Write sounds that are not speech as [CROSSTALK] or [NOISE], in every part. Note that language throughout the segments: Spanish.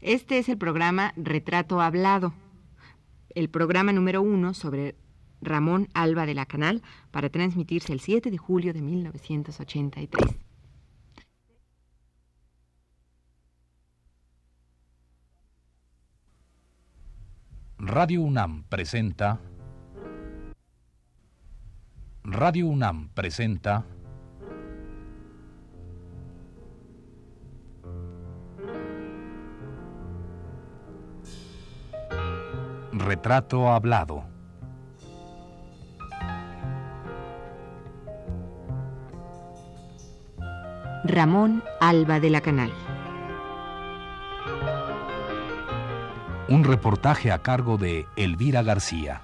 Este es el programa Retrato Hablado, el programa número uno sobre Ramón Alba de la Canal para transmitirse el 7 de julio de 1983. Radio UNAM presenta Radio UNAM presenta Retrato Hablado. Ramón Alba de la Canal. Un reportaje a cargo de Elvira García.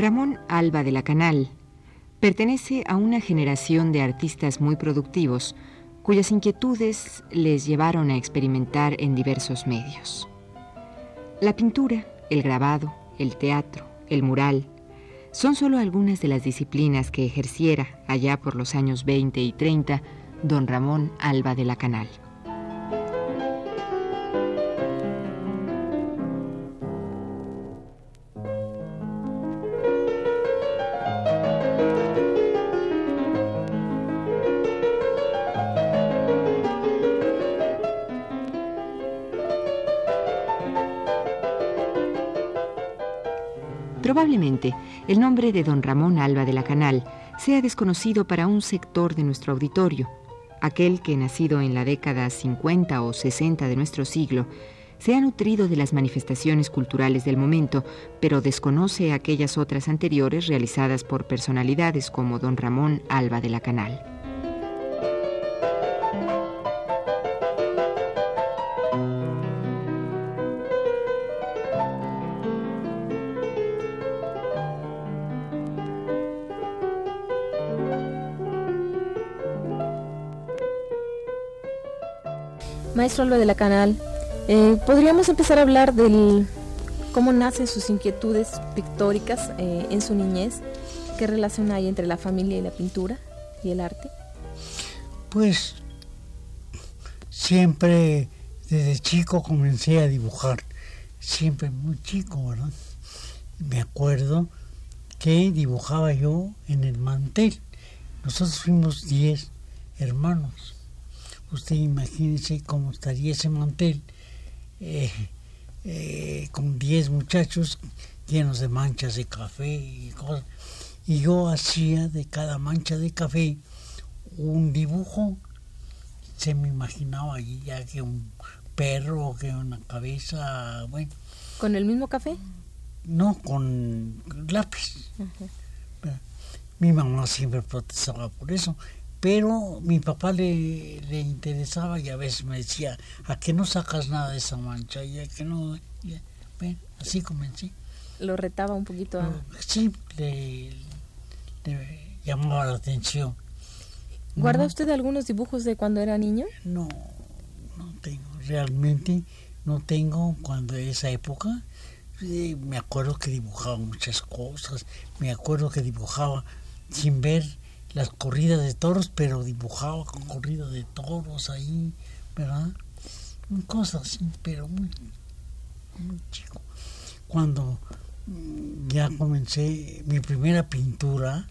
Ramón Alba de la Canal pertenece a una generación de artistas muy productivos cuyas inquietudes les llevaron a experimentar en diversos medios. La pintura, el grabado, el teatro, el mural, son solo algunas de las disciplinas que ejerciera allá por los años 20 y 30 don Ramón Alba de la Canal. Probablemente el nombre de don Ramón Alba de la Canal sea desconocido para un sector de nuestro auditorio, aquel que nacido en la década 50 o 60 de nuestro siglo, se ha nutrido de las manifestaciones culturales del momento, pero desconoce aquellas otras anteriores realizadas por personalidades como don Ramón Alba de la Canal. Maestro Alba de la Canal, eh, ¿podríamos empezar a hablar del cómo nacen sus inquietudes pictóricas eh, en su niñez? ¿Qué relación hay entre la familia y la pintura y el arte? Pues siempre desde chico comencé a dibujar, siempre muy chico, ¿verdad? Me acuerdo que dibujaba yo en el mantel. Nosotros fuimos 10 hermanos usted imagínese cómo estaría ese mantel eh, eh, con 10 muchachos llenos de manchas de café y cosas. Y yo hacía de cada mancha de café un dibujo. Se me imaginaba allí ya que un perro, que una cabeza, bueno. ¿Con el mismo café? No, con lápiz. Mi mamá siempre protestaba por eso pero mi papá le, le, interesaba y a veces me decía, ¿a qué no sacas nada de esa mancha? Y a que no, bueno, así comencé. ¿Lo retaba un poquito? A... Sí, le, llamaba la atención. ¿Guarda usted algunos dibujos de cuando era niño? No, no tengo, realmente no tengo cuando esa época. me acuerdo que dibujaba muchas cosas, me acuerdo que dibujaba sin ver las corridas de toros, pero dibujaba con corridas de toros ahí, ¿verdad? Cosas así, pero muy, chico. Cuando mm, ya comencé mi primera pintura,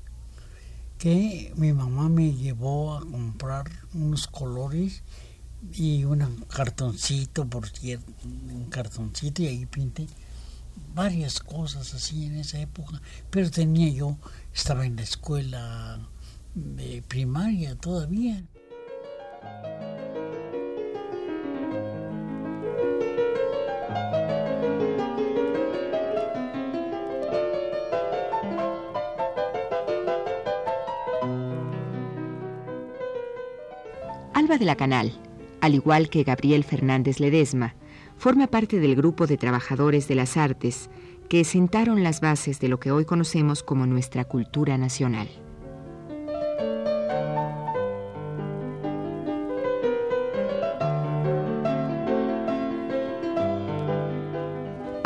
que mi mamá me llevó a comprar unos colores y un cartoncito, por cierto, un cartoncito y ahí pinté varias cosas así en esa época, pero tenía yo, estaba en la escuela de primaria todavía. Alba de la Canal, al igual que Gabriel Fernández Ledesma, forma parte del grupo de trabajadores de las artes que sentaron las bases de lo que hoy conocemos como nuestra cultura nacional.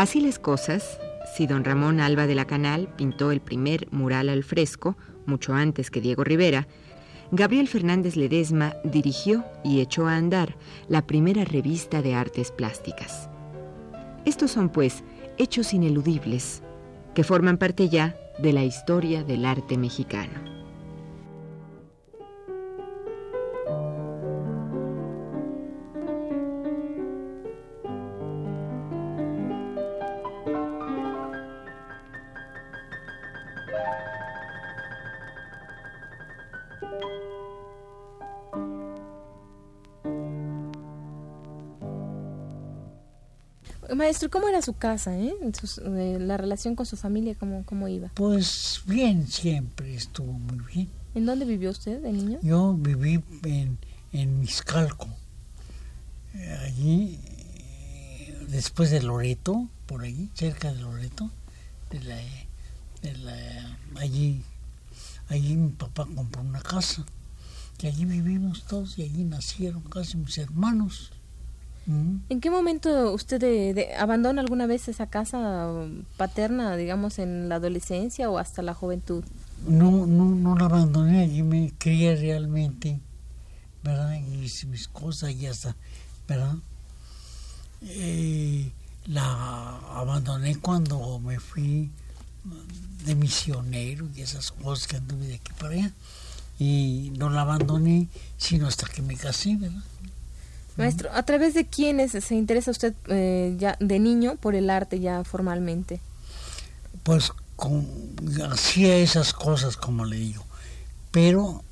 Así las cosas, si don Ramón Alba de la Canal pintó el primer mural al fresco, mucho antes que Diego Rivera, Gabriel Fernández Ledesma dirigió y echó a andar la primera revista de artes plásticas. Estos son, pues, hechos ineludibles que forman parte ya de la historia del arte mexicano. Maestro, ¿cómo era su casa? Eh? eh? la relación con su familia, ¿cómo, ¿cómo iba? Pues bien, siempre estuvo muy bien. ¿En dónde vivió usted de niño? Yo viví en, en Miscalco, allí, eh, después de Loreto, por allí, cerca de Loreto, de la, de la, allí, allí mi papá compró una casa, y allí vivimos todos, y allí nacieron casi mis hermanos. ¿En qué momento usted abandona alguna vez esa casa paterna, digamos, en la adolescencia o hasta la juventud? No, no, no la abandoné, allí me crié realmente, ¿verdad? Y hice mis cosas y hasta, ¿verdad? Eh, la abandoné cuando me fui de misionero y esas cosas que anduve de aquí para allá. Y no la abandoné sino hasta que me casé, ¿verdad? Maestro, ¿a través de quiénes se interesa usted eh, ya de niño por el arte ya formalmente? Pues hacía esas cosas, como le digo, pero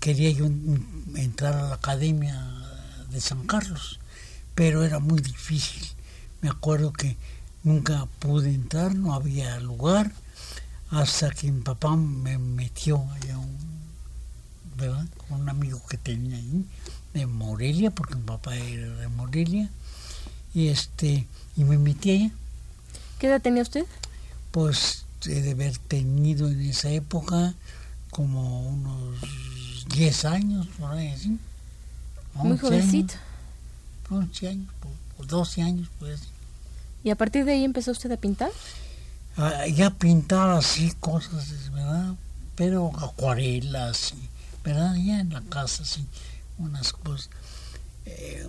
quería yo entrar a la Academia de San Carlos, pero era muy difícil. Me acuerdo que nunca pude entrar, no había lugar, hasta que mi papá me metió allá un, ¿verdad? Que tenía ahí de Morelia, porque mi papá era de Morelia, y este y me metí allá. ¿Qué edad tenía usted? Pues he de haber tenido en esa época como unos 10 años, por ahí así. Muy jovencito. 11 años, o 12 años, pues. ¿Y a partir de ahí empezó usted a pintar? Ah, ya pintaba así cosas, ¿verdad? Pero acuarelas, ¿verdad? Ya en la casa, sí unas cosas. Eh,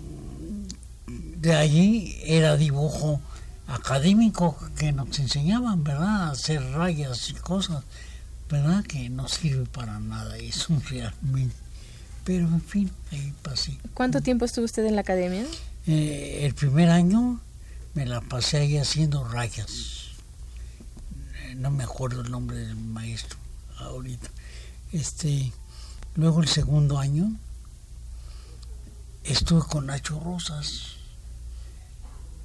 de allí era dibujo académico que nos enseñaban, ¿verdad? hacer rayas y cosas, ¿verdad? Que no sirve para nada eso [LAUGHS] realmente. Pero en fin, ahí pasé. ¿Cuánto tiempo estuvo usted en la academia? Eh, el primer año me la pasé ahí haciendo rayas. No me acuerdo el nombre del maestro ahorita. Este, luego el segundo año estuve con Nacho Rosas,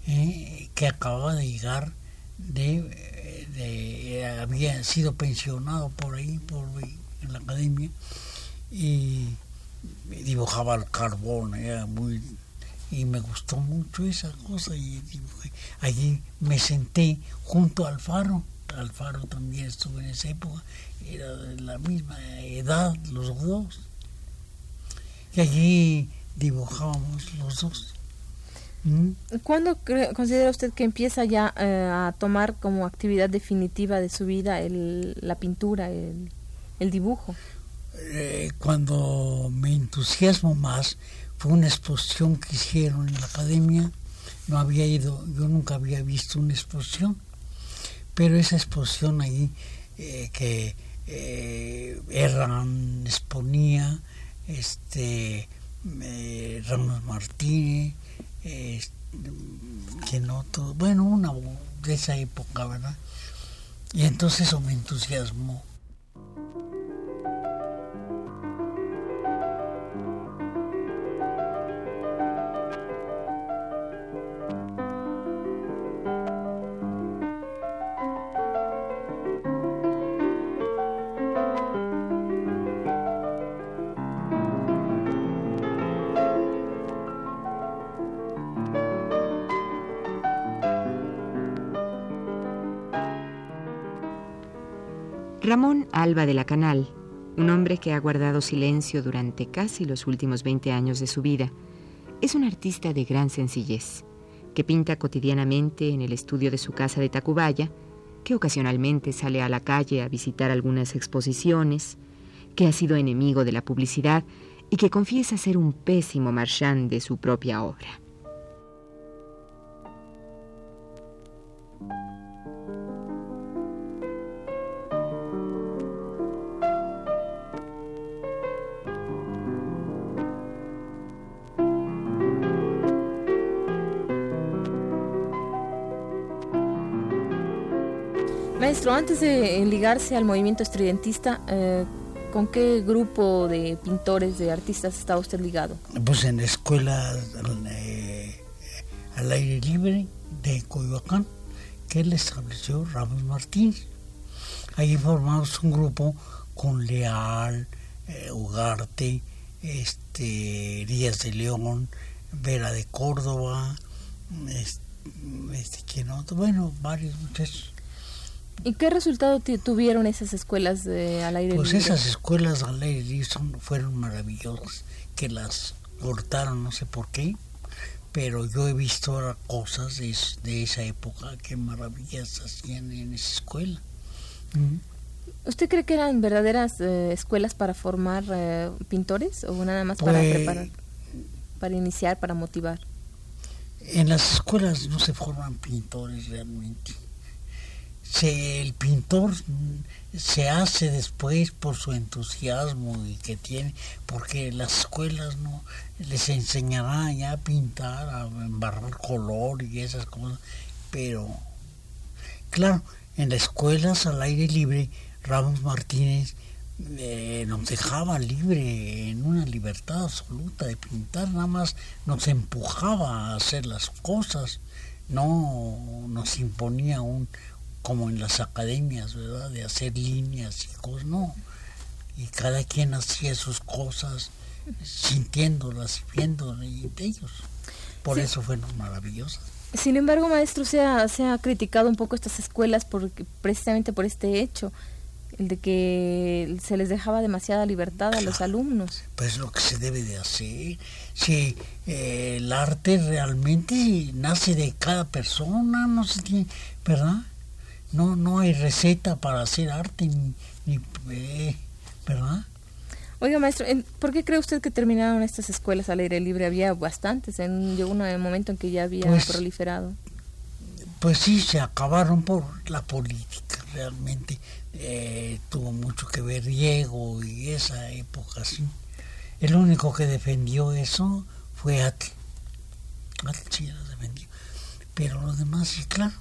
eh, que acababa de llegar de, había sido pensionado por ahí, por en la academia, y dibujaba al carbón, era muy y me gustó mucho esa cosa y allí me senté junto al faro al faro también estuve en esa época era de la misma edad los dos y allí dibujábamos los dos. ¿Mm? ¿Cuándo considera usted que empieza ya eh, a tomar como actividad definitiva de su vida el, la pintura, el, el dibujo? Eh, cuando me entusiasmo más fue una exposición que hicieron en la academia. No había ido, yo nunca había visto una exposición, pero esa exposición ahí eh, que Erran exponía, este eh, Ramos Martínez, eh, que no todo, bueno, una de esa época, ¿verdad? Y entonces eso me entusiasmó. De la Canal, un hombre que ha guardado silencio durante casi los últimos 20 años de su vida, es un artista de gran sencillez, que pinta cotidianamente en el estudio de su casa de Tacubaya, que ocasionalmente sale a la calle a visitar algunas exposiciones, que ha sido enemigo de la publicidad y que confiesa ser un pésimo marchand de su propia obra. Maestro, antes de ligarse al movimiento estridentista, eh, ¿con qué grupo de pintores, de artistas estaba usted ligado? Pues en la escuela eh, al aire libre de Coyoacán, que él estableció Ramos Martínez. Ahí formamos un grupo con Leal, eh, Ugarte, este, Díaz de León, Vera de Córdoba, este, este bueno, varios muchachos. ¿Y qué resultado tuvieron esas escuelas de, al aire pues libre? Pues esas escuelas al aire libre fueron maravillosas, que las cortaron, no sé por qué, pero yo he visto cosas de, esa época, qué maravillas hacían en esa escuela. ¿Usted cree que eran verdaderas eh, escuelas para formar eh, pintores o nada más para pues, preparar, para iniciar, para motivar? En las escuelas no se forman pintores realmente se, el pintor se hace después por su entusiasmo y que tiene, porque las escuelas no les enseñarán ya a pintar, a embarrar color y esas cosas, pero claro, en las escuelas al aire libre, Ramos Martínez eh, nos dejaba libre, en una libertad absoluta de pintar, nada más nos empujaba a hacer las cosas, no nos imponía un, como en las academias, ¿verdad? De hacer líneas y cosas, no. Y cada quien hacía sus cosas sintiéndolas y viéndolas de ellos. Por eso fueron maravillosas. Sin embargo, maestro, se ha, se ha criticado un poco estas escuelas porque, precisamente por este hecho, el de que se les dejaba demasiada libertad a los alumnos. Pues lo que se debe de hacer. Si eh, el arte realmente nace de cada persona, no se tiene, ¿verdad? No, no hay receta para hacer arte, ni, eh, ¿verdad? Oiga, maestro, ¿por qué cree usted que terminaron estas escuelas al aire libre? Había bastantes, en, llegó un momento en que ya había pues, proliferado. Pues sí, se acabaron por la política, realmente. Eh, tuvo mucho que ver Diego y esa época, sí. El único que defendió eso fue Atle. Atle sí la defendió. Pero los demás, sí, claro,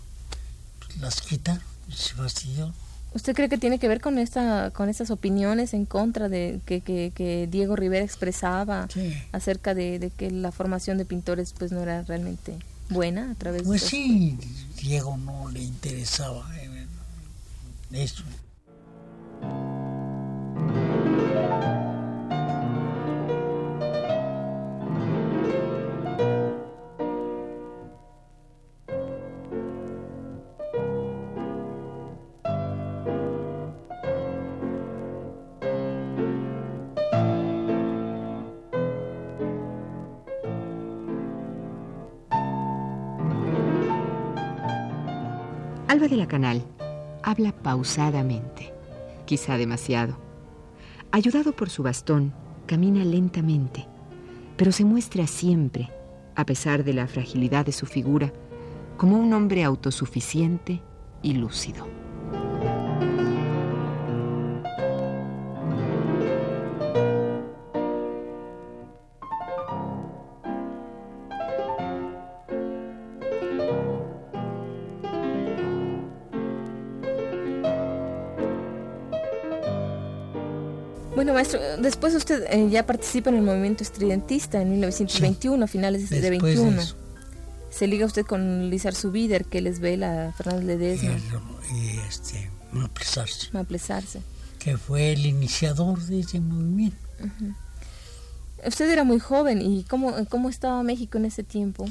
las quita, se fastidió. ¿Usted cree que tiene que ver con esta, con estas opiniones en contra de que, que, Diego Rivera expresaba acerca de, que la formación de pintores pues no era realmente buena a través pues de sí, Diego no le interesaba eh, eso. Alba de la Canal habla pausadamente, quizá demasiado. Ayudado por su bastón, camina lentamente, pero se muestra siempre, a pesar de la fragilidad de su figura, como un hombre autosuficiente y lúcido. Bueno, maestro, después usted eh, ya participa en el movimiento estridentista en 1921, a finales de 21. Se liga usted con Luis Arzubider, que les ve la Fernández Ledesma. Y, este, Maplesarse. Maplesarse. Que fue el iniciador de ese movimiento. Usted era muy joven, ¿y cómo, cómo estaba México en ese tiempo?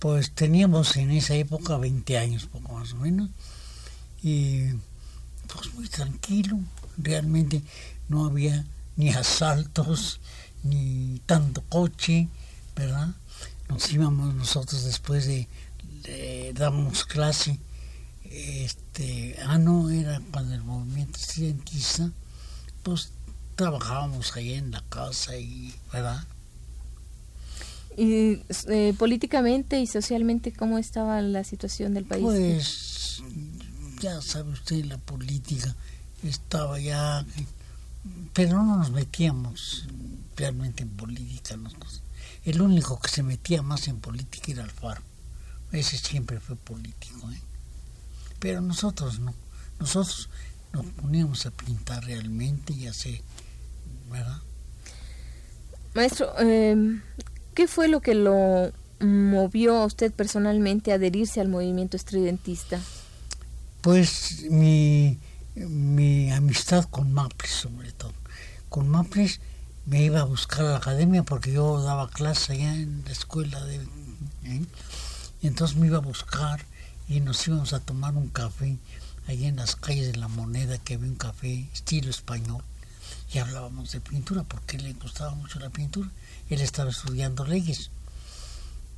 Pues teníamos en esa época 20 años, poco más o menos, y pues muy tranquilo, realmente no había ni asaltos, ni tanto coche, ¿verdad? Nos íbamos nosotros después de, de damos clase, este, ah no, era cuando el movimiento estudiantista, pues trabajábamos ahí en la casa y, ¿verdad? ¿Y eh, políticamente y socialmente cómo estaba la situación del país? Pues ya sabe usted, la política estaba ya, pero no nos metíamos realmente en política. El único que se metía más en política era Alfaro. Ese siempre fue político. ¿eh? Pero nosotros no. Nosotros nos poníamos a pintar realmente y así, ¿verdad? Maestro, eh, ¿qué fue lo que lo movió a usted personalmente a adherirse al movimiento estridentista? Pues mi, mi amistad con Maples, sobre todo. Con Maples me iba a buscar a la academia porque yo daba clase allá en la escuela de... ¿eh? Entonces me iba a buscar y nos íbamos a tomar un café allá en las calles de la moneda que había un café estilo español y hablábamos de pintura porque le gustaba mucho la pintura. Él estaba estudiando leyes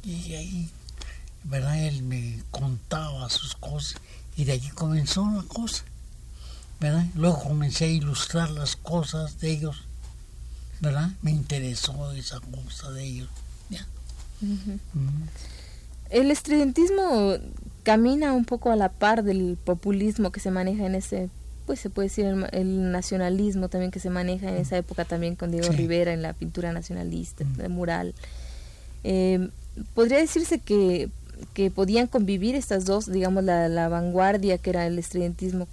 y ahí, ¿verdad? Él me contaba sus cosas y de allí comenzó la cosa, ¿verdad? Luego comencé a ilustrar las cosas de ellos, ¿verdad? Me interesó esa cosa de ellos, ¿ya? El estridentismo camina un poco a la par del populismo que se maneja en ese, pues se puede decir el, nacionalismo también que se maneja en esa época también con Diego Rivera en la pintura nacionalista, de mural. Eh, Podría decirse que, que, podían convivir estas dos, digamos, la, la vanguardia que era el estridentismo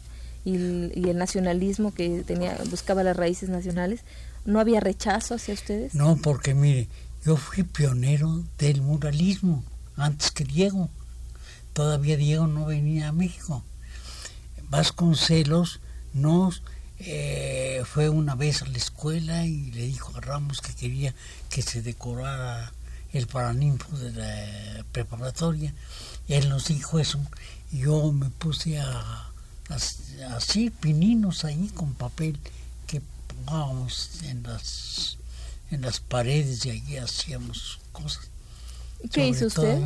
y el, nacionalismo que tenía buscaba las raíces nacionales. ¿No había rechazo hacia ustedes? No, porque mire, yo fui pionero del muralismo antes que Diego. Todavía Diego no venía a México. Vasconcelos nos eh, fue una vez a la escuela y le dijo a Ramos que quería que se decorara el paraninfo de la preparatoria. Él nos dijo eso. Y yo me puse a, así pininos ahí con papel que pongábamos en las en las paredes y allí hacíamos cosas. ¿Qué hizo usted?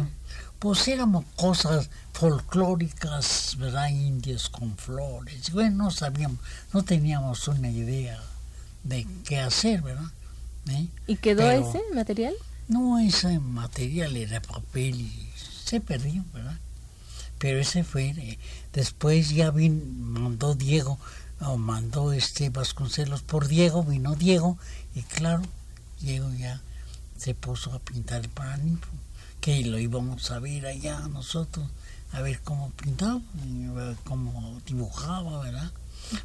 pues éramos cosas folclóricas, ¿verdad? Indios con flores. Bueno, no sabíamos, no teníamos una idea de qué hacer, ¿verdad? ¿Eh? ¿Y quedó ese material? No, ese material era papel y se perdió, ¿verdad? Pero ese fue, eh, después ya vino, mandó Diego, o mandó este Vasconcelos por Diego, vino Diego, y claro, Diego ya se puso a pintar el paraninfo que lo íbamos a ver allá nosotros, a ver cómo pintaba, cómo dibujaba, ¿verdad?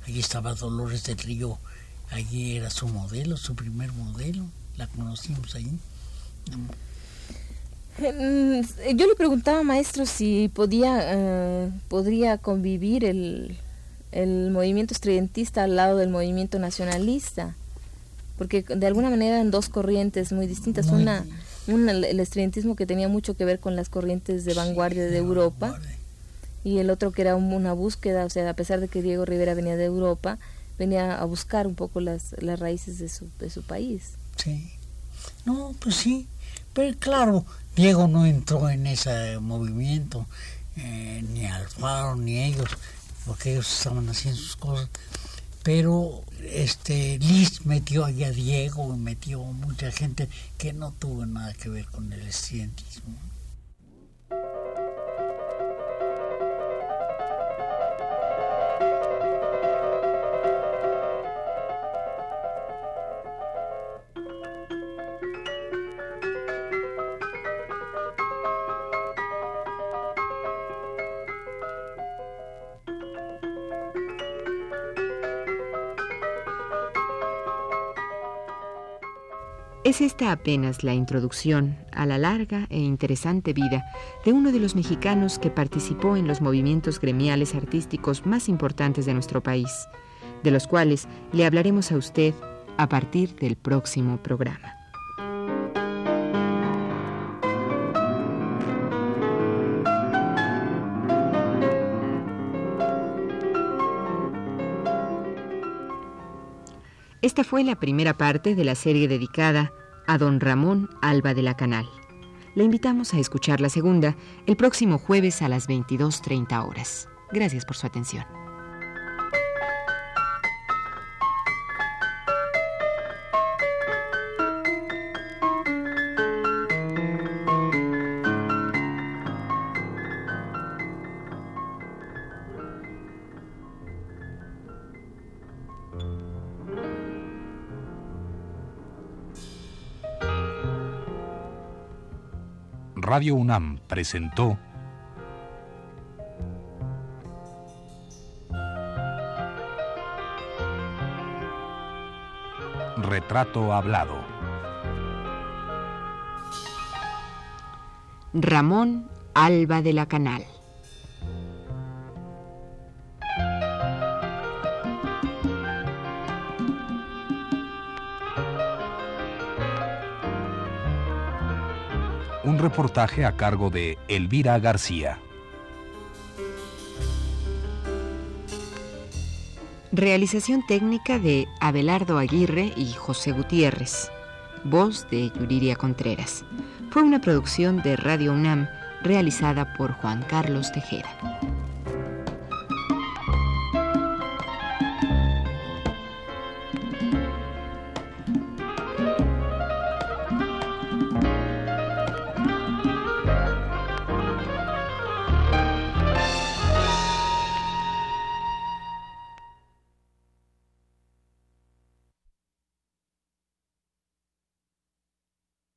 Allí estaba Dolores del Río, allí era su modelo, su primer modelo, la conocimos allí. Mm, yo le preguntaba, maestro, si podía, eh, podría convivir el, el movimiento estridentista al lado del movimiento nacionalista, porque de alguna manera eran dos corrientes muy distintas. una el estudiantismo que tenía mucho que ver con las corrientes de vanguardia de Europa y el otro que era una búsqueda, o sea, a pesar de que Diego Rivera venía de Europa, venía a buscar un poco las, las raíces de su, de su país. Sí, no, pues sí, pero claro, Diego no entró en ese movimiento, eh, ni Alfaro, ni ellos, porque ellos estaban haciendo sus cosas pero este Liz metió ahí a Diego, metió mucha gente que no tuvo nada que ver con el estudiantismo. Es esta apenas la introducción a la larga e interesante vida de uno de los mexicanos que participó en los movimientos gremiales artísticos más importantes de nuestro país, de los cuales le hablaremos a usted a partir del próximo programa. Esta fue la primera parte de la serie dedicada a don Ramón Alba de la Canal. Le invitamos a escuchar la segunda el próximo jueves a las 22.30 horas. Gracias por su atención. Radio UNAM presentó Retrato Hablado. Ramón Alba de la Canal. Reportaje a cargo de Elvira García. Realización técnica de Abelardo Aguirre y José Gutiérrez. Voz de Yuriria Contreras. Fue una producción de Radio UNAM realizada por Juan Carlos Tejeda.